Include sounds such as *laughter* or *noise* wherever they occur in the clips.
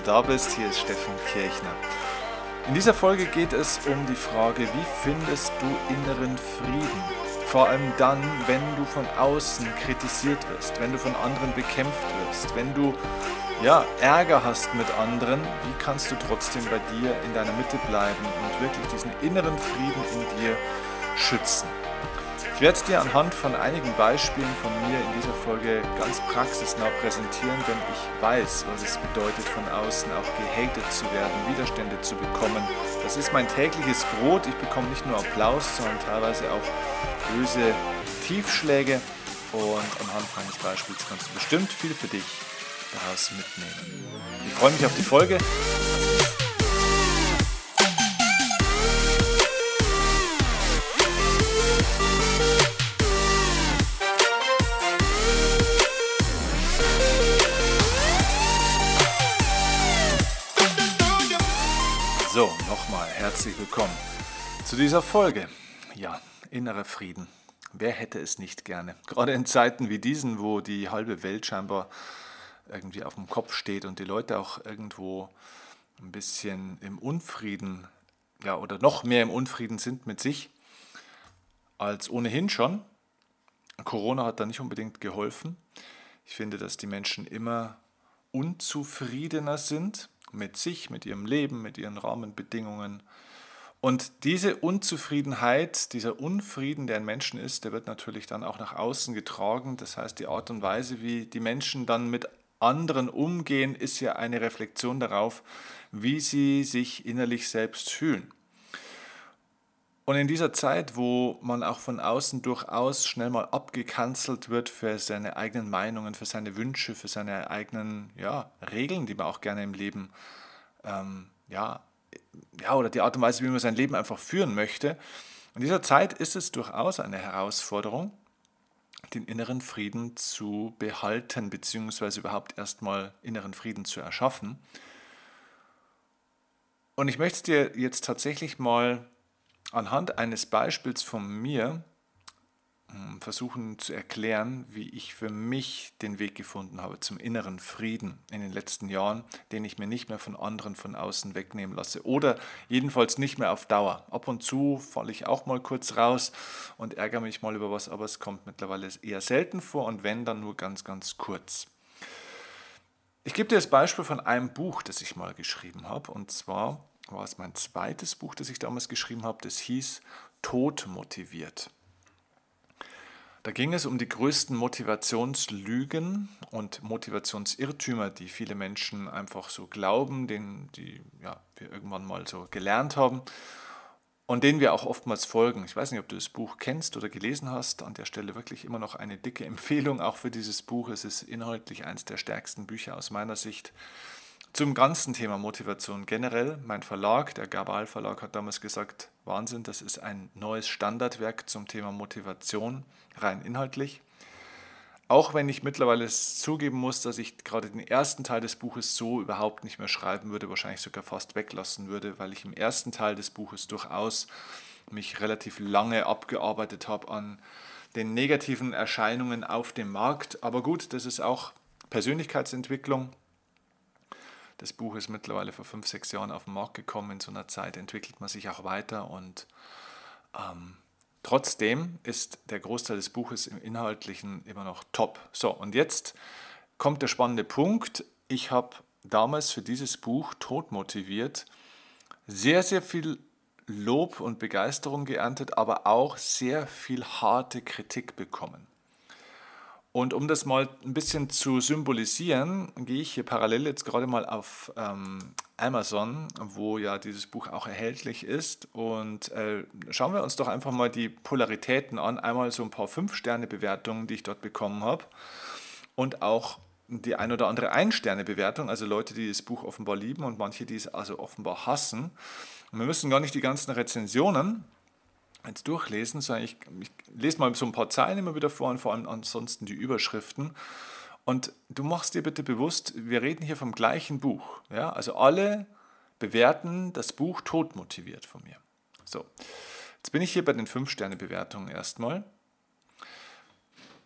du da bist. Hier ist Steffen Kirchner. In dieser Folge geht es um die Frage, wie findest du inneren Frieden? Vor allem dann, wenn du von außen kritisiert wirst, wenn du von anderen bekämpft wirst, wenn du ja, Ärger hast mit anderen, wie kannst du trotzdem bei dir in deiner Mitte bleiben und wirklich diesen inneren Frieden in dir schützen? Ich werde es dir anhand von einigen Beispielen von mir in dieser Folge ganz praxisnah präsentieren, denn ich weiß, was es bedeutet, von außen auch gehatet zu werden, Widerstände zu bekommen. Das ist mein tägliches Brot. Ich bekomme nicht nur Applaus, sondern teilweise auch böse Tiefschläge. Und anhand meines Beispiels kannst du bestimmt viel für dich daraus mitnehmen. Ich freue mich auf die Folge. Herzlich willkommen zu dieser Folge. Ja, innerer Frieden. Wer hätte es nicht gerne? Gerade in Zeiten wie diesen, wo die halbe Welt scheinbar irgendwie auf dem Kopf steht und die Leute auch irgendwo ein bisschen im Unfrieden, ja, oder noch mehr im Unfrieden sind mit sich als ohnehin schon. Corona hat da nicht unbedingt geholfen. Ich finde, dass die Menschen immer unzufriedener sind mit sich, mit ihrem Leben, mit ihren Rahmenbedingungen. Und diese Unzufriedenheit, dieser Unfrieden, der in Menschen ist, der wird natürlich dann auch nach außen getragen. Das heißt, die Art und Weise, wie die Menschen dann mit anderen umgehen, ist ja eine Reflexion darauf, wie sie sich innerlich selbst fühlen. Und in dieser Zeit, wo man auch von außen durchaus schnell mal abgekanzelt wird für seine eigenen Meinungen, für seine Wünsche, für seine eigenen ja, Regeln, die man auch gerne im Leben, ähm, ja, ja, oder die Art und Weise, wie man sein Leben einfach führen möchte, in dieser Zeit ist es durchaus eine Herausforderung, den inneren Frieden zu behalten, beziehungsweise überhaupt erstmal inneren Frieden zu erschaffen. Und ich möchte dir jetzt tatsächlich mal anhand eines Beispiels von mir hm, versuchen zu erklären, wie ich für mich den Weg gefunden habe zum inneren Frieden in den letzten Jahren, den ich mir nicht mehr von anderen von außen wegnehmen lasse oder jedenfalls nicht mehr auf Dauer. Ab und zu falle ich auch mal kurz raus und ärgere mich mal über was, aber es kommt mittlerweile eher selten vor und wenn, dann nur ganz, ganz kurz. Ich gebe dir das Beispiel von einem Buch, das ich mal geschrieben habe und zwar war es mein zweites Buch, das ich damals geschrieben habe, das hieß Tod motiviert. Da ging es um die größten Motivationslügen und Motivationsirrtümer, die viele Menschen einfach so glauben, den, die ja, wir irgendwann mal so gelernt haben und denen wir auch oftmals folgen. Ich weiß nicht, ob du das Buch kennst oder gelesen hast. An der Stelle wirklich immer noch eine dicke *laughs* Empfehlung auch für dieses Buch. Es ist inhaltlich eines der stärksten Bücher aus meiner Sicht zum ganzen Thema Motivation generell. Mein Verlag, der Gabal Verlag, hat damals gesagt, Wahnsinn, das ist ein neues Standardwerk zum Thema Motivation, rein inhaltlich. Auch wenn ich mittlerweile zugeben muss, dass ich gerade den ersten Teil des Buches so überhaupt nicht mehr schreiben würde, wahrscheinlich sogar fast weglassen würde, weil ich im ersten Teil des Buches durchaus mich relativ lange abgearbeitet habe an den negativen Erscheinungen auf dem Markt. Aber gut, das ist auch Persönlichkeitsentwicklung. Das Buch ist mittlerweile vor fünf, sechs Jahren auf den Markt gekommen. In so einer Zeit entwickelt man sich auch weiter und ähm, trotzdem ist der Großteil des Buches im Inhaltlichen immer noch top. So, und jetzt kommt der spannende Punkt. Ich habe damals für dieses Buch tot motiviert sehr, sehr viel Lob und Begeisterung geerntet, aber auch sehr viel harte Kritik bekommen. Und um das mal ein bisschen zu symbolisieren, gehe ich hier parallel jetzt gerade mal auf ähm, Amazon, wo ja dieses Buch auch erhältlich ist. Und äh, schauen wir uns doch einfach mal die Polaritäten an. Einmal so ein paar Fünf-Sterne-Bewertungen, die ich dort bekommen habe. Und auch die ein oder andere Ein-Sterne-Bewertung, also Leute, die das Buch offenbar lieben und manche, die es also offenbar hassen. Und wir müssen gar nicht die ganzen Rezensionen jetzt durchlesen, sondern ich, ich lese mal so ein paar Zeilen immer wieder vor und vor allem ansonsten die Überschriften. Und du machst dir bitte bewusst, wir reden hier vom gleichen Buch. Ja? Also alle bewerten das Buch todmotiviert von mir. So, jetzt bin ich hier bei den 5-Sterne-Bewertungen erstmal.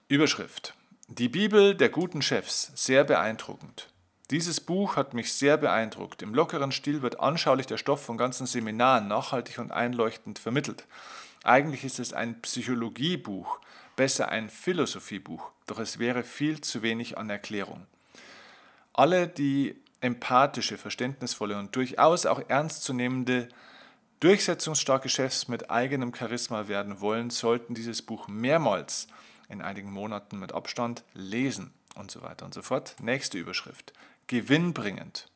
Überschrift. Die Bibel der guten Chefs, sehr beeindruckend. Dieses Buch hat mich sehr beeindruckt. Im lockeren Stil wird anschaulich der Stoff von ganzen Seminaren nachhaltig und einleuchtend vermittelt. Eigentlich ist es ein Psychologiebuch, besser ein Philosophiebuch, doch es wäre viel zu wenig an Erklärung. Alle, die empathische, verständnisvolle und durchaus auch ernstzunehmende, durchsetzungsstarke Chefs mit eigenem Charisma werden wollen, sollten dieses Buch mehrmals in einigen Monaten mit Abstand lesen und so weiter und so fort. Nächste Überschrift. Gewinnbringend.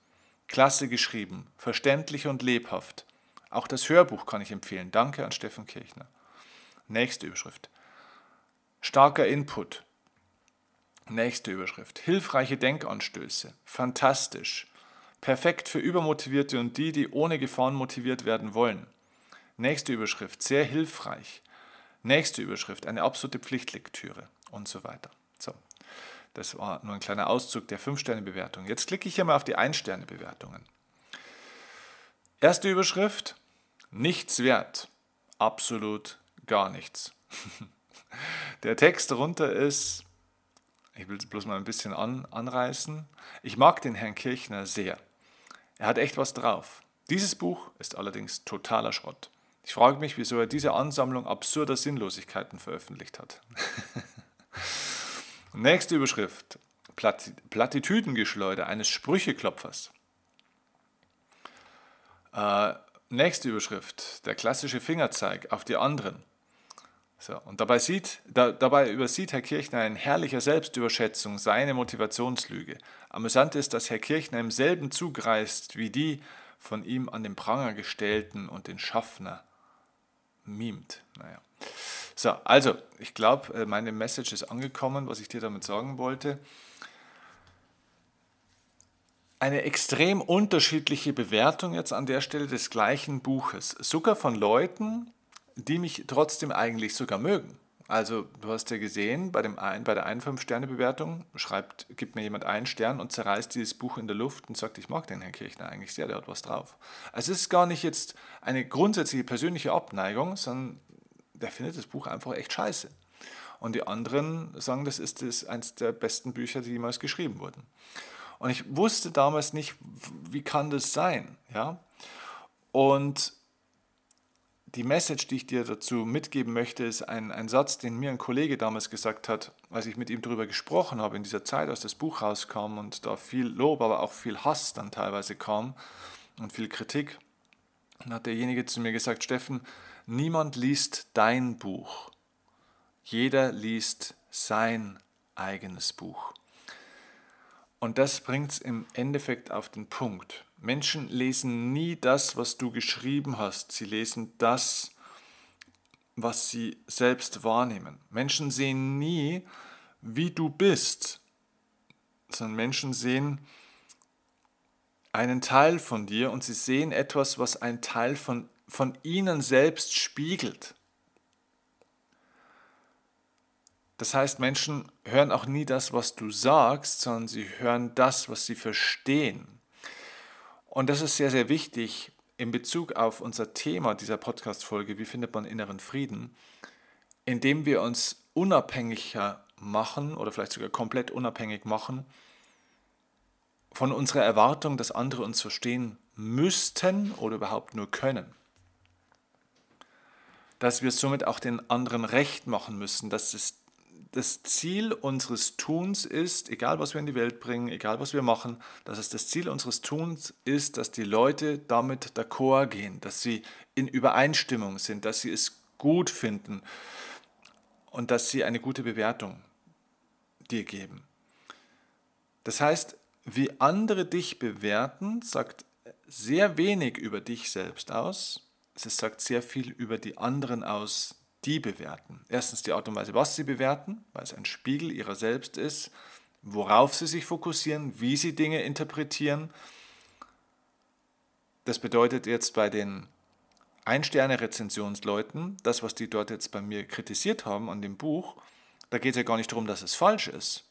Klasse geschrieben, verständlich und lebhaft. Auch das Hörbuch kann ich empfehlen. Danke an Steffen Kirchner. Nächste Überschrift. Starker Input. Nächste Überschrift. Hilfreiche Denkanstöße. Fantastisch. Perfekt für Übermotivierte und die, die ohne Gefahren motiviert werden wollen. Nächste Überschrift. Sehr hilfreich. Nächste Überschrift. Eine absolute Pflichtlektüre und so weiter. So. Das war nur ein kleiner Auszug der 5-Sterne-Bewertung. Jetzt klicke ich hier mal auf die 1-Sterne-Bewertungen. Erste Überschrift, nichts wert. Absolut gar nichts. *laughs* Der Text darunter ist, ich will es bloß mal ein bisschen an, anreißen. Ich mag den Herrn Kirchner sehr. Er hat echt was drauf. Dieses Buch ist allerdings totaler Schrott. Ich frage mich, wieso er diese Ansammlung absurder Sinnlosigkeiten veröffentlicht hat. *laughs* Nächste Überschrift. Plattitüdengeschleuder eines Sprücheklopfers. Äh, nächste Überschrift, der klassische Fingerzeig auf die anderen. So, und dabei, sieht, da, dabei übersieht Herr Kirchner in herrlicher Selbstüberschätzung seine Motivationslüge. Amüsant ist, dass Herr Kirchner im selben Zug reist wie die von ihm an den Pranger gestellten und den Schaffner mimt. Naja. So, also, ich glaube, äh, meine Message ist angekommen, was ich dir damit sagen wollte eine extrem unterschiedliche Bewertung jetzt an der Stelle des gleichen Buches. Sogar von Leuten, die mich trotzdem eigentlich sogar mögen. Also du hast ja gesehen, bei, dem ein, bei der einen 5-Sterne-Bewertung schreibt, gibt mir jemand einen Stern und zerreißt dieses Buch in der Luft und sagt, ich mag den Herrn Kirchner eigentlich sehr, der hat was drauf. Also es ist gar nicht jetzt eine grundsätzliche persönliche Abneigung, sondern der findet das Buch einfach echt scheiße. Und die anderen sagen, das ist das eines der besten Bücher, die jemals geschrieben wurden. Und ich wusste damals nicht, wie kann das sein, ja? Und die Message, die ich dir dazu mitgeben möchte, ist ein, ein Satz, den mir ein Kollege damals gesagt hat, als ich mit ihm darüber gesprochen habe, in dieser Zeit, als das Buch rauskam und da viel Lob, aber auch viel Hass dann teilweise kam und viel Kritik. Dann hat derjenige zu mir gesagt, Steffen, niemand liest dein Buch. Jeder liest sein eigenes Buch. Und das bringt es im Endeffekt auf den Punkt. Menschen lesen nie das, was du geschrieben hast. Sie lesen das, was sie selbst wahrnehmen. Menschen sehen nie, wie du bist, sondern Menschen sehen einen Teil von dir und sie sehen etwas, was ein Teil von, von ihnen selbst spiegelt. Das heißt, Menschen hören auch nie das, was du sagst, sondern sie hören das, was sie verstehen. Und das ist sehr, sehr wichtig in Bezug auf unser Thema dieser Podcast-Folge, wie findet man inneren Frieden, indem wir uns unabhängiger machen oder vielleicht sogar komplett unabhängig machen von unserer Erwartung, dass andere uns verstehen müssten oder überhaupt nur können. Dass wir somit auch den anderen recht machen müssen, dass es das Ziel unseres Tuns ist, egal was wir in die Welt bringen, egal was wir machen, dass es das Ziel unseres Tuns ist, dass die Leute damit d'accord gehen, dass sie in Übereinstimmung sind, dass sie es gut finden und dass sie eine gute Bewertung dir geben. Das heißt, wie andere dich bewerten, sagt sehr wenig über dich selbst aus. Es sagt sehr viel über die anderen aus, die bewerten. Erstens die Art und Weise, was sie bewerten, weil es ein Spiegel ihrer selbst ist, worauf sie sich fokussieren, wie sie Dinge interpretieren. Das bedeutet jetzt bei den Ein-Sterne-Rezensionsleuten, das, was die dort jetzt bei mir kritisiert haben an dem Buch, da geht es ja gar nicht darum, dass es falsch ist.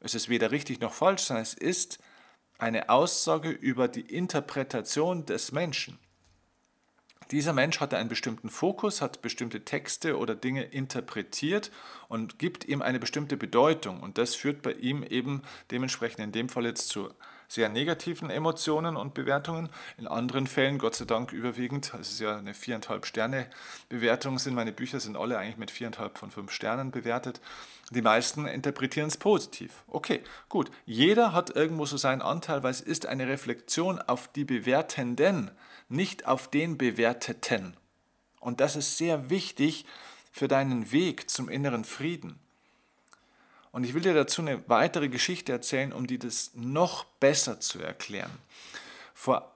Es ist weder richtig noch falsch, sondern es ist eine Aussage über die Interpretation des Menschen. Dieser Mensch hatte einen bestimmten Fokus, hat bestimmte Texte oder Dinge interpretiert und gibt ihm eine bestimmte Bedeutung. Und das führt bei ihm eben dementsprechend in dem Fall jetzt zu sehr negativen Emotionen und Bewertungen. In anderen Fällen, Gott sei Dank überwiegend, es ist ja eine viereinhalb Sterne Bewertung, sind meine Bücher sind alle eigentlich mit viereinhalb von fünf Sternen bewertet. Die meisten interpretieren es positiv. Okay, gut. Jeder hat irgendwo so seinen Anteil, weil es ist eine Reflexion auf die Bewertenden, nicht auf den Bewerteten. Und das ist sehr wichtig für deinen Weg zum inneren Frieden. Und ich will dir dazu eine weitere Geschichte erzählen, um dir das noch besser zu erklären. Vor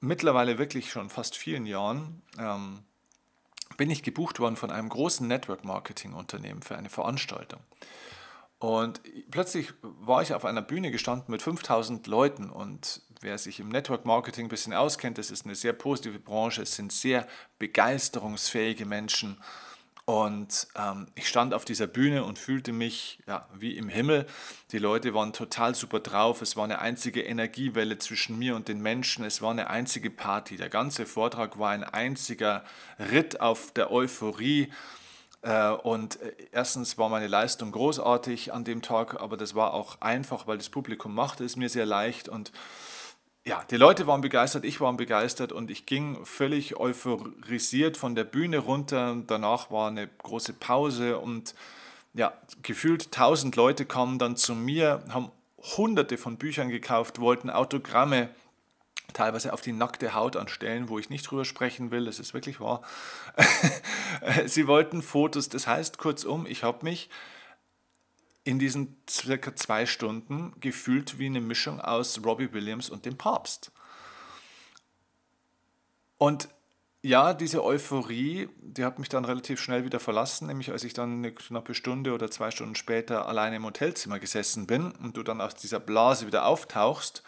mittlerweile wirklich schon fast vielen Jahren ähm, bin ich gebucht worden von einem großen Network-Marketing-Unternehmen für eine Veranstaltung. Und plötzlich war ich auf einer Bühne gestanden mit 5000 Leuten und wer sich im Network Marketing ein bisschen auskennt, das ist eine sehr positive Branche, es sind sehr begeisterungsfähige Menschen und ähm, ich stand auf dieser Bühne und fühlte mich ja, wie im Himmel. Die Leute waren total super drauf. Es war eine einzige Energiewelle zwischen mir und den Menschen. Es war eine einzige Party. Der ganze Vortrag war ein einziger Ritt auf der Euphorie. Äh, und äh, erstens war meine Leistung großartig an dem Tag, aber das war auch einfach, weil das Publikum machte es mir sehr leicht und ja, die Leute waren begeistert, ich war begeistert und ich ging völlig euphorisiert von der Bühne runter. Danach war eine große Pause und ja, gefühlt tausend Leute kamen dann zu mir, haben hunderte von Büchern gekauft, wollten Autogramme, teilweise auf die nackte Haut anstellen, wo ich nicht drüber sprechen will, es ist wirklich wahr. *laughs* Sie wollten Fotos, das heißt kurzum, ich habe mich in diesen circa zwei Stunden gefühlt wie eine Mischung aus Robbie Williams und dem Papst. Und ja, diese Euphorie, die hat mich dann relativ schnell wieder verlassen, nämlich als ich dann eine knappe Stunde oder zwei Stunden später alleine im Hotelzimmer gesessen bin und du dann aus dieser Blase wieder auftauchst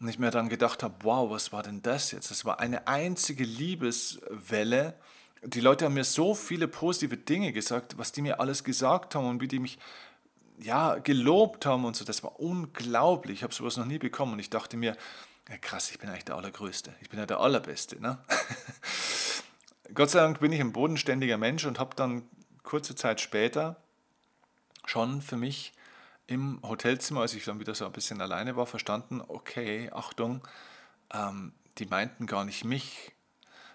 und ich mir dann gedacht habe, wow, was war denn das jetzt? Das war eine einzige Liebeswelle. Die Leute haben mir so viele positive Dinge gesagt, was die mir alles gesagt haben und wie die mich ja, gelobt haben und so. Das war unglaublich. Ich habe sowas noch nie bekommen und ich dachte mir, ja, krass, ich bin eigentlich der Allergrößte. Ich bin ja der Allerbeste. Ne? *laughs* Gott sei Dank bin ich ein bodenständiger Mensch und habe dann kurze Zeit später schon für mich im Hotelzimmer, als ich dann wieder so ein bisschen alleine war, verstanden, okay, Achtung, ähm, die meinten gar nicht mich,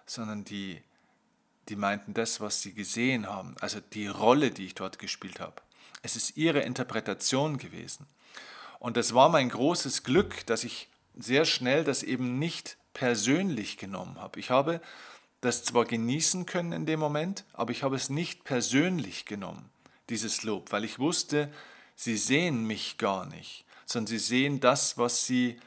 sondern die, die meinten das, was sie gesehen haben, also die Rolle, die ich dort gespielt habe. Es ist ihre Interpretation gewesen. Und es war mein großes Glück, dass ich sehr schnell das eben nicht persönlich genommen habe. Ich habe das zwar genießen können in dem Moment, aber ich habe es nicht persönlich genommen, dieses Lob, weil ich wusste, sie sehen mich gar nicht, sondern sie sehen das, was sie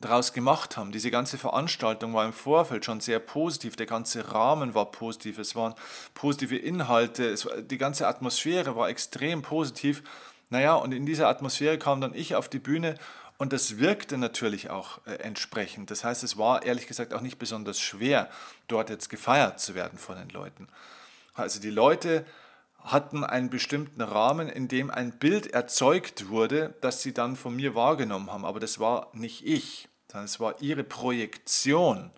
daraus gemacht haben. Diese ganze Veranstaltung war im Vorfeld schon sehr positiv, der ganze Rahmen war positiv, es waren positive Inhalte, es, die ganze Atmosphäre war extrem positiv. Naja, und in dieser Atmosphäre kam dann ich auf die Bühne und das wirkte natürlich auch äh, entsprechend. Das heißt, es war ehrlich gesagt auch nicht besonders schwer, dort jetzt gefeiert zu werden von den Leuten. Also die Leute hatten einen bestimmten Rahmen, in dem ein Bild erzeugt wurde, das sie dann von mir wahrgenommen haben. Aber das war nicht ich, sondern es war ihre Projektion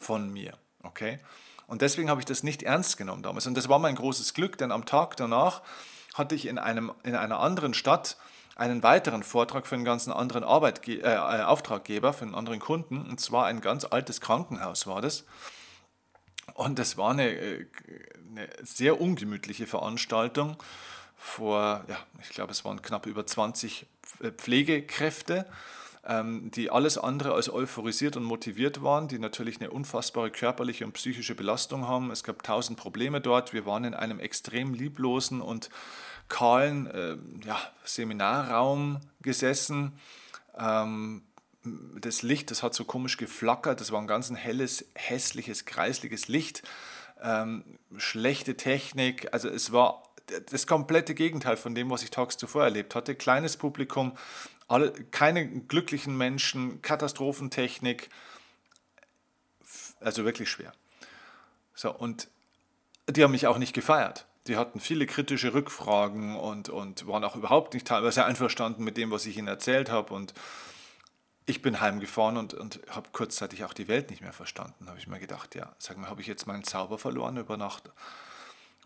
von mir. Okay? Und deswegen habe ich das nicht ernst genommen damals. Und das war mein großes Glück, denn am Tag danach hatte ich in, einem, in einer anderen Stadt einen weiteren Vortrag für einen ganzen anderen Arbeitge äh, äh Auftraggeber, für einen anderen Kunden. Und zwar ein ganz altes Krankenhaus war das. Und das war eine, äh, eine sehr ungemütliche Veranstaltung vor, ja, ich glaube, es waren knapp über 20 äh, Pflegekräfte, die alles andere als euphorisiert und motiviert waren, die natürlich eine unfassbare körperliche und psychische Belastung haben. Es gab tausend Probleme dort. Wir waren in einem extrem lieblosen und kahlen äh, ja, Seminarraum gesessen. Ähm, das Licht, das hat so komisch geflackert, das war ein ganz ein helles, hässliches, kreisliches Licht, ähm, schlechte Technik, also es war das komplette Gegenteil von dem, was ich tags zuvor erlebt hatte. Kleines Publikum, alle, keine glücklichen Menschen, Katastrophentechnik, also wirklich schwer. So, und die haben mich auch nicht gefeiert. Die hatten viele kritische Rückfragen und, und waren auch überhaupt nicht teilweise einverstanden mit dem, was ich ihnen erzählt habe. Und ich bin heimgefahren und, und habe kurzzeitig auch die Welt nicht mehr verstanden. Habe ich mir gedacht, ja, sag mal, habe ich jetzt meinen Zauber verloren über Nacht?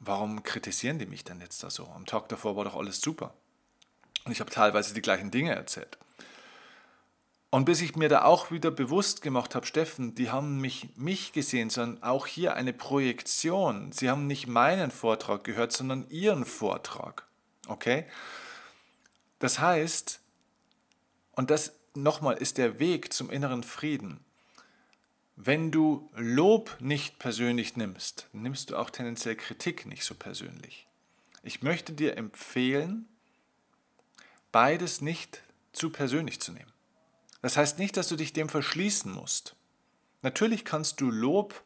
Warum kritisieren die mich denn jetzt da so? Am Tag davor war doch alles super. Und ich habe teilweise die gleichen Dinge erzählt. Und bis ich mir da auch wieder bewusst gemacht habe, Steffen, die haben mich, mich gesehen, sondern auch hier eine Projektion. Sie haben nicht meinen Vortrag gehört, sondern ihren Vortrag. Okay? Das heißt, und das nochmal ist der Weg zum inneren Frieden. Wenn du Lob nicht persönlich nimmst, nimmst du auch tendenziell Kritik nicht so persönlich. Ich möchte dir empfehlen, beides nicht zu persönlich zu nehmen. Das heißt nicht, dass du dich dem verschließen musst. Natürlich kannst du Lob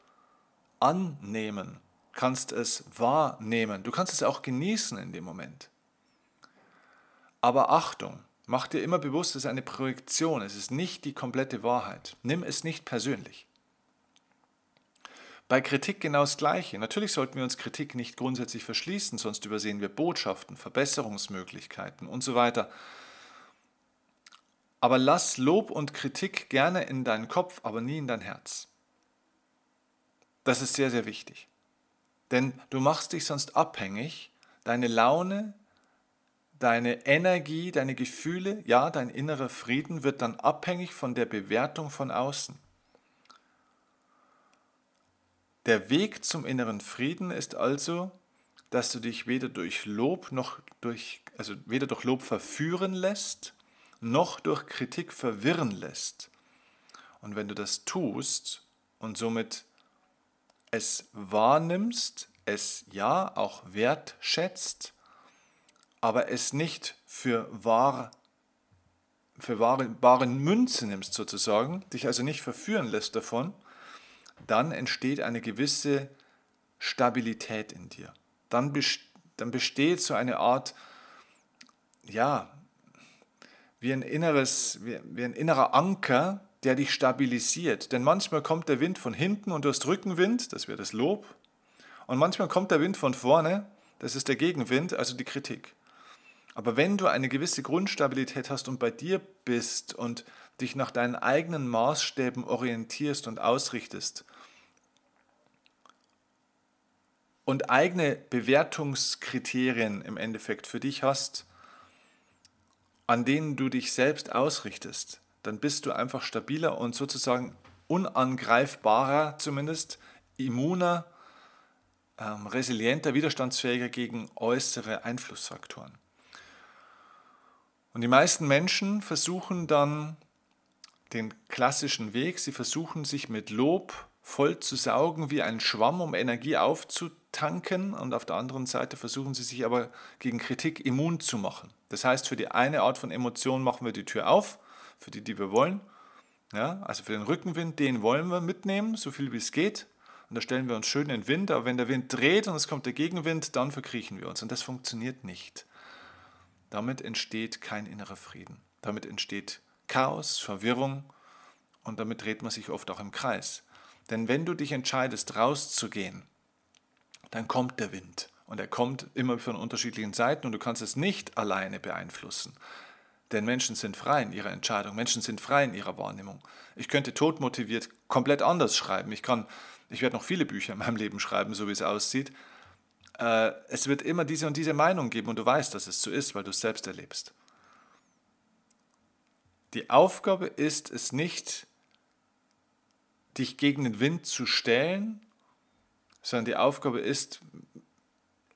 annehmen, kannst es wahrnehmen, du kannst es auch genießen in dem Moment. Aber Achtung, mach dir immer bewusst, es ist eine Projektion, es ist nicht die komplette Wahrheit. Nimm es nicht persönlich. Bei Kritik genau das Gleiche. Natürlich sollten wir uns Kritik nicht grundsätzlich verschließen, sonst übersehen wir Botschaften, Verbesserungsmöglichkeiten und so weiter. Aber lass Lob und Kritik gerne in deinen Kopf, aber nie in dein Herz. Das ist sehr, sehr wichtig. Denn du machst dich sonst abhängig, deine Laune, deine Energie, deine Gefühle, ja, dein innerer Frieden wird dann abhängig von der Bewertung von außen. Der Weg zum inneren Frieden ist also, dass du dich weder durch Lob noch durch, also weder durch Lob verführen lässt, noch durch Kritik verwirren lässt. Und wenn du das tust und somit es wahrnimmst, es ja auch wertschätzt, aber es nicht für wahr für wahre, bare Münze nimmst sozusagen, dich also nicht verführen lässt davon, dann entsteht eine gewisse Stabilität in dir. Dann, dann besteht so eine Art, ja, wie ein, inneres, wie, wie ein innerer Anker, der dich stabilisiert. Denn manchmal kommt der Wind von hinten und du hast Rückenwind, das wäre das Lob. Und manchmal kommt der Wind von vorne, das ist der Gegenwind, also die Kritik. Aber wenn du eine gewisse Grundstabilität hast und bei dir bist und dich nach deinen eigenen Maßstäben orientierst und ausrichtest und eigene Bewertungskriterien im Endeffekt für dich hast, an denen du dich selbst ausrichtest, dann bist du einfach stabiler und sozusagen unangreifbarer, zumindest immuner, ähm, resilienter, widerstandsfähiger gegen äußere Einflussfaktoren. Und die meisten Menschen versuchen dann den klassischen Weg, sie versuchen sich mit Lob voll zu saugen wie ein Schwamm, um Energie aufzutanken und auf der anderen Seite versuchen sie sich aber gegen Kritik immun zu machen. Das heißt, für die eine Art von Emotion machen wir die Tür auf, für die, die wir wollen. Ja, also für den Rückenwind, den wollen wir mitnehmen, so viel wie es geht. Und da stellen wir uns schön in den Wind, aber wenn der Wind dreht und es kommt der Gegenwind, dann verkriechen wir uns. Und das funktioniert nicht. Damit entsteht kein innerer Frieden. Damit entsteht Chaos, Verwirrung und damit dreht man sich oft auch im Kreis. Denn wenn du dich entscheidest, rauszugehen, dann kommt der Wind. Und er kommt immer von unterschiedlichen Seiten und du kannst es nicht alleine beeinflussen. Denn Menschen sind frei in ihrer Entscheidung, Menschen sind frei in ihrer Wahrnehmung. Ich könnte todmotiviert komplett anders schreiben. Ich, kann, ich werde noch viele Bücher in meinem Leben schreiben, so wie es aussieht. Äh, es wird immer diese und diese Meinung geben und du weißt, dass es so ist, weil du es selbst erlebst. Die Aufgabe ist es nicht, dich gegen den Wind zu stellen, sondern die Aufgabe ist,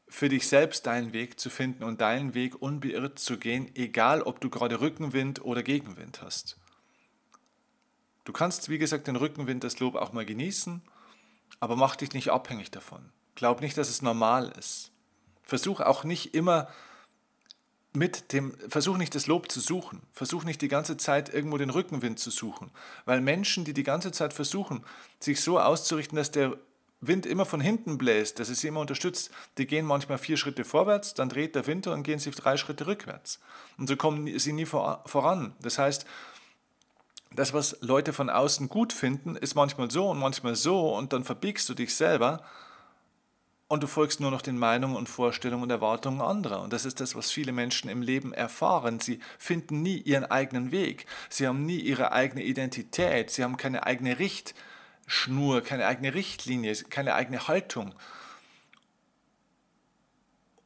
für dich selbst deinen Weg zu finden und deinen Weg unbeirrt zu gehen, egal ob du gerade Rückenwind oder Gegenwind hast. Du kannst, wie gesagt, den Rückenwind, das Lob auch mal genießen, aber mach dich nicht abhängig davon. Glaub nicht, dass es normal ist. Versuch auch nicht immer mit dem, versuch nicht das Lob zu suchen. Versuch nicht die ganze Zeit irgendwo den Rückenwind zu suchen. Weil Menschen, die die ganze Zeit versuchen, sich so auszurichten, dass der Wind immer von hinten bläst, dass es sie immer unterstützt, die gehen manchmal vier Schritte vorwärts, dann dreht der Wind und gehen sie drei Schritte rückwärts. Und so kommen sie nie voran. Das heißt, das, was Leute von außen gut finden, ist manchmal so und manchmal so und dann verbiegst du dich selber und du folgst nur noch den Meinungen und Vorstellungen und Erwartungen anderer. Und das ist das, was viele Menschen im Leben erfahren. Sie finden nie ihren eigenen Weg. Sie haben nie ihre eigene Identität. Sie haben keine eigene Richtlinie Schnur, keine eigene Richtlinie, keine eigene Haltung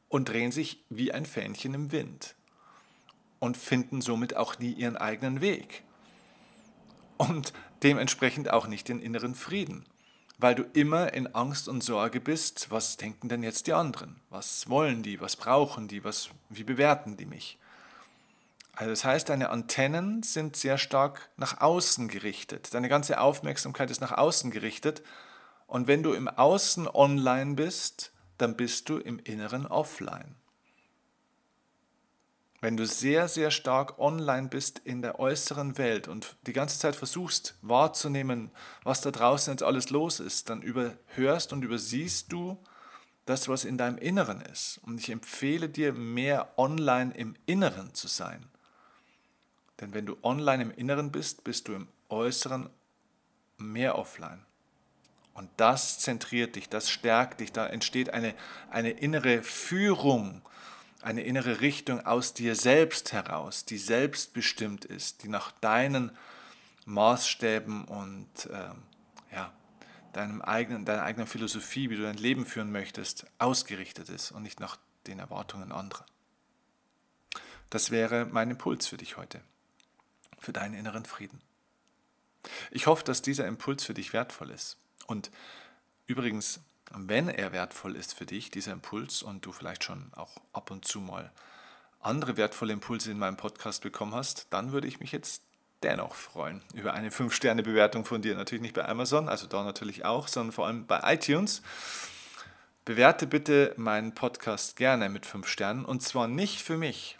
und drehen sich wie ein Fähnchen im Wind und finden somit auch nie ihren eigenen Weg. und dementsprechend auch nicht den inneren Frieden, weil du immer in Angst und Sorge bist, was denken denn jetzt die anderen? Was wollen die? Was brauchen die? Was, wie bewerten die mich? Also das heißt, deine Antennen sind sehr stark nach außen gerichtet. Deine ganze Aufmerksamkeit ist nach außen gerichtet. Und wenn du im Außen online bist, dann bist du im Inneren offline. Wenn du sehr, sehr stark online bist in der äußeren Welt und die ganze Zeit versuchst wahrzunehmen, was da draußen jetzt alles los ist, dann überhörst und übersiehst du das, was in deinem Inneren ist. Und ich empfehle dir, mehr online im Inneren zu sein. Denn wenn du online im Inneren bist, bist du im Äußeren mehr offline. Und das zentriert dich, das stärkt dich, da entsteht eine, eine innere Führung, eine innere Richtung aus dir selbst heraus, die selbstbestimmt ist, die nach deinen Maßstäben und ähm, ja, deinem eigenen, deiner eigenen Philosophie, wie du dein Leben führen möchtest, ausgerichtet ist und nicht nach den Erwartungen anderer. Das wäre mein Impuls für dich heute für deinen inneren Frieden. Ich hoffe, dass dieser Impuls für dich wertvoll ist. Und übrigens, wenn er wertvoll ist für dich, dieser Impuls, und du vielleicht schon auch ab und zu mal andere wertvolle Impulse in meinem Podcast bekommen hast, dann würde ich mich jetzt dennoch freuen über eine 5-Sterne-Bewertung von dir. Natürlich nicht bei Amazon, also da natürlich auch, sondern vor allem bei iTunes. Bewerte bitte meinen Podcast gerne mit 5 Sternen und zwar nicht für mich,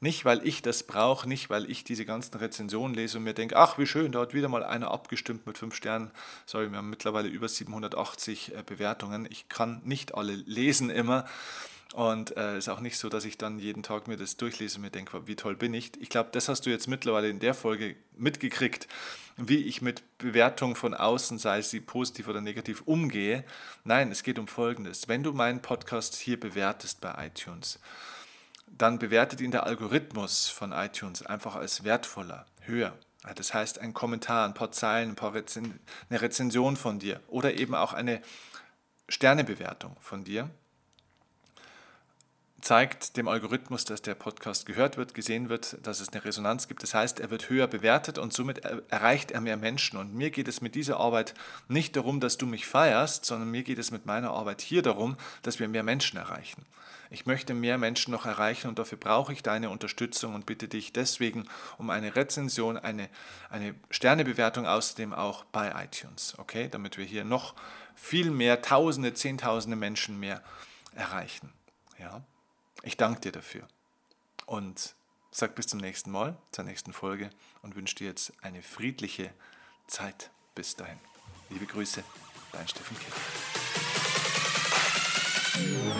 nicht, weil ich das brauche, nicht, weil ich diese ganzen Rezensionen lese und mir denke, ach, wie schön, da hat wieder mal einer abgestimmt mit fünf Sternen. Sorry, wir haben mittlerweile über 780 äh, Bewertungen. Ich kann nicht alle lesen immer. Und es äh, ist auch nicht so, dass ich dann jeden Tag mir das durchlese und mir denke, wie toll bin ich. Ich glaube, das hast du jetzt mittlerweile in der Folge mitgekriegt, wie ich mit Bewertungen von außen, sei sie positiv oder negativ, umgehe. Nein, es geht um Folgendes. Wenn du meinen Podcast hier bewertest bei iTunes, dann bewertet ihn der Algorithmus von iTunes einfach als wertvoller, höher. Das heißt, ein Kommentar, ein paar Zeilen, ein paar Rezen eine Rezension von dir oder eben auch eine Sternebewertung von dir zeigt dem Algorithmus, dass der Podcast gehört wird, gesehen wird, dass es eine Resonanz gibt. Das heißt, er wird höher bewertet und somit erreicht er mehr Menschen. Und mir geht es mit dieser Arbeit nicht darum, dass du mich feierst, sondern mir geht es mit meiner Arbeit hier darum, dass wir mehr Menschen erreichen. Ich möchte mehr Menschen noch erreichen und dafür brauche ich deine Unterstützung und bitte dich deswegen um eine Rezension, eine, eine Sternebewertung außerdem auch bei iTunes, okay? Damit wir hier noch viel mehr, Tausende, Zehntausende Menschen mehr erreichen. Ja? Ich danke dir dafür und sage bis zum nächsten Mal, zur nächsten Folge und wünsche dir jetzt eine friedliche Zeit. Bis dahin. Liebe Grüße, dein Steffen Kipp. Thank you.